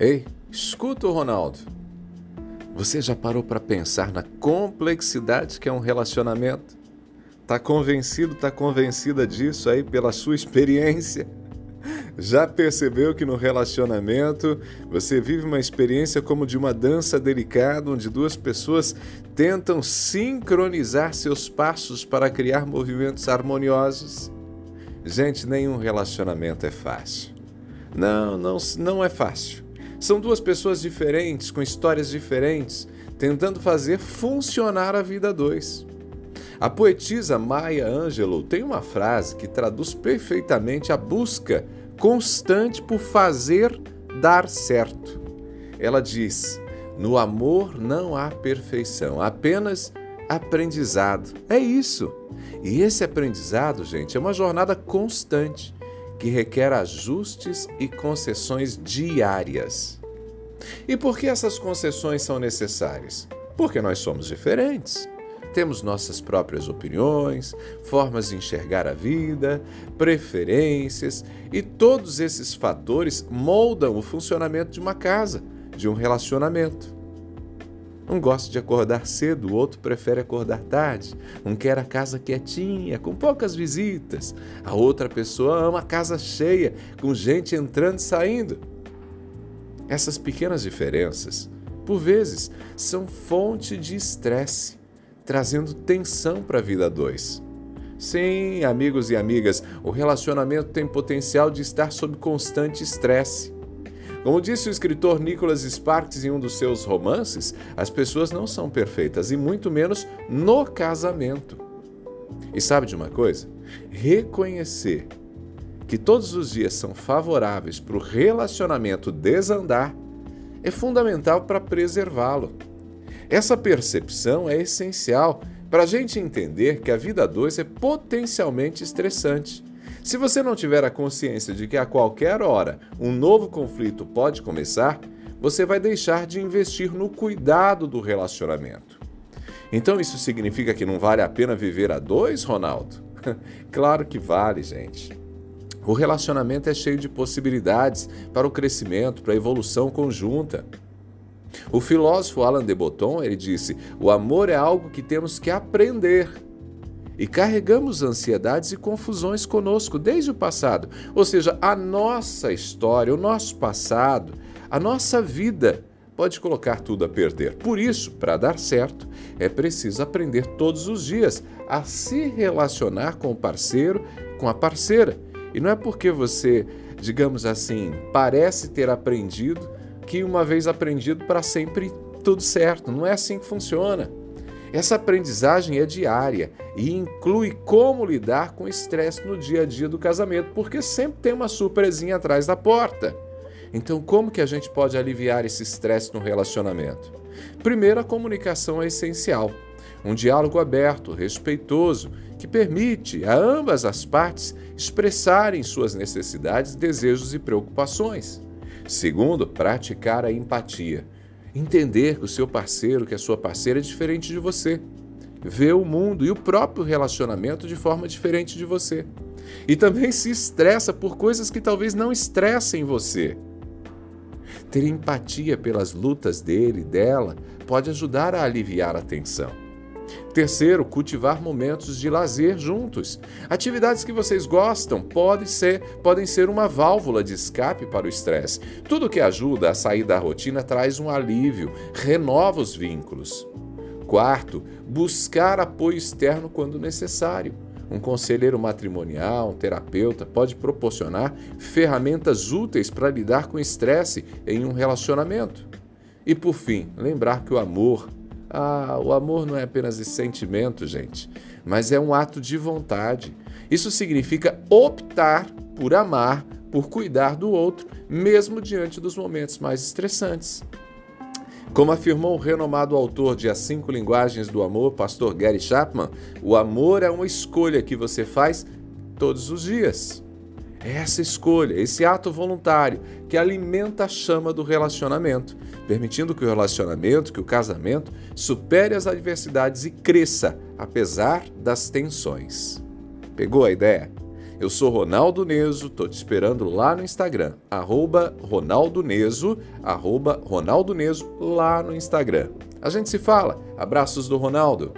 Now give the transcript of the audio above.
Ei, escuta o Ronaldo. Você já parou para pensar na complexidade que é um relacionamento? Tá convencido, tá convencida disso aí pela sua experiência? Já percebeu que no relacionamento você vive uma experiência como de uma dança delicada, onde duas pessoas tentam sincronizar seus passos para criar movimentos harmoniosos? Gente, nenhum relacionamento é fácil. Não, não, não é fácil. São duas pessoas diferentes, com histórias diferentes, tentando fazer funcionar a vida dois. A poetisa Maya Angelou tem uma frase que traduz perfeitamente a busca constante por fazer dar certo. Ela diz: No amor não há perfeição, apenas aprendizado. É isso. E esse aprendizado, gente, é uma jornada constante que requer ajustes e concessões diárias. E por que essas concessões são necessárias? Porque nós somos diferentes. Temos nossas próprias opiniões, formas de enxergar a vida, preferências, e todos esses fatores moldam o funcionamento de uma casa, de um relacionamento. Um gosta de acordar cedo, o outro prefere acordar tarde. Um quer a casa quietinha, com poucas visitas. A outra pessoa ama a casa cheia, com gente entrando e saindo. Essas pequenas diferenças, por vezes, são fonte de estresse trazendo tensão para a vida dois. Sim, amigos e amigas, o relacionamento tem potencial de estar sob constante estresse. Como disse o escritor Nicholas Sparks em um dos seus romances, as pessoas não são perfeitas, e muito menos no casamento. E sabe de uma coisa? Reconhecer que todos os dias são favoráveis para o relacionamento desandar é fundamental para preservá-lo. Essa percepção é essencial para a gente entender que a vida a dois é potencialmente estressante. Se você não tiver a consciência de que a qualquer hora um novo conflito pode começar, você vai deixar de investir no cuidado do relacionamento. Então isso significa que não vale a pena viver a dois, Ronaldo? claro que vale, gente. O relacionamento é cheio de possibilidades para o crescimento, para a evolução conjunta. O filósofo Alain de Botton, ele disse: "O amor é algo que temos que aprender". E carregamos ansiedades e confusões conosco desde o passado. Ou seja, a nossa história, o nosso passado, a nossa vida pode colocar tudo a perder. Por isso, para dar certo, é preciso aprender todos os dias a se relacionar com o parceiro, com a parceira. E não é porque você, digamos assim, parece ter aprendido que uma vez aprendido para sempre tudo certo. Não é assim que funciona. Essa aprendizagem é diária e inclui como lidar com estresse no dia a dia do casamento, porque sempre tem uma surpresinha atrás da porta. Então, como que a gente pode aliviar esse estresse no relacionamento? Primeiro, a comunicação é essencial. Um diálogo aberto, respeitoso, que permite a ambas as partes expressarem suas necessidades, desejos e preocupações. Segundo, praticar a empatia. Entender que o seu parceiro, que a sua parceira é diferente de você. Ver o mundo e o próprio relacionamento de forma diferente de você. E também se estressa por coisas que talvez não estressem você. Ter empatia pelas lutas dele e dela pode ajudar a aliviar a tensão. Terceiro, cultivar momentos de lazer juntos. Atividades que vocês gostam podem ser, podem ser uma válvula de escape para o estresse. Tudo que ajuda a sair da rotina traz um alívio, renova os vínculos. Quarto, buscar apoio externo quando necessário. Um conselheiro matrimonial, um terapeuta pode proporcionar ferramentas úteis para lidar com estresse em um relacionamento. E por fim, lembrar que o amor, ah, o amor não é apenas esse sentimento, gente, mas é um ato de vontade. Isso significa optar por amar, por cuidar do outro, mesmo diante dos momentos mais estressantes. Como afirmou o renomado autor de As Cinco Linguagens do Amor, pastor Gary Chapman, o amor é uma escolha que você faz todos os dias. É essa escolha, esse ato voluntário que alimenta a chama do relacionamento, permitindo que o relacionamento, que o casamento, supere as adversidades e cresça, apesar das tensões. Pegou a ideia? Eu sou Ronaldo Neso, tô te esperando lá no Instagram, arroba Ronaldo Neso, arroba Ronaldo Neso, lá no Instagram. A gente se fala. Abraços do Ronaldo.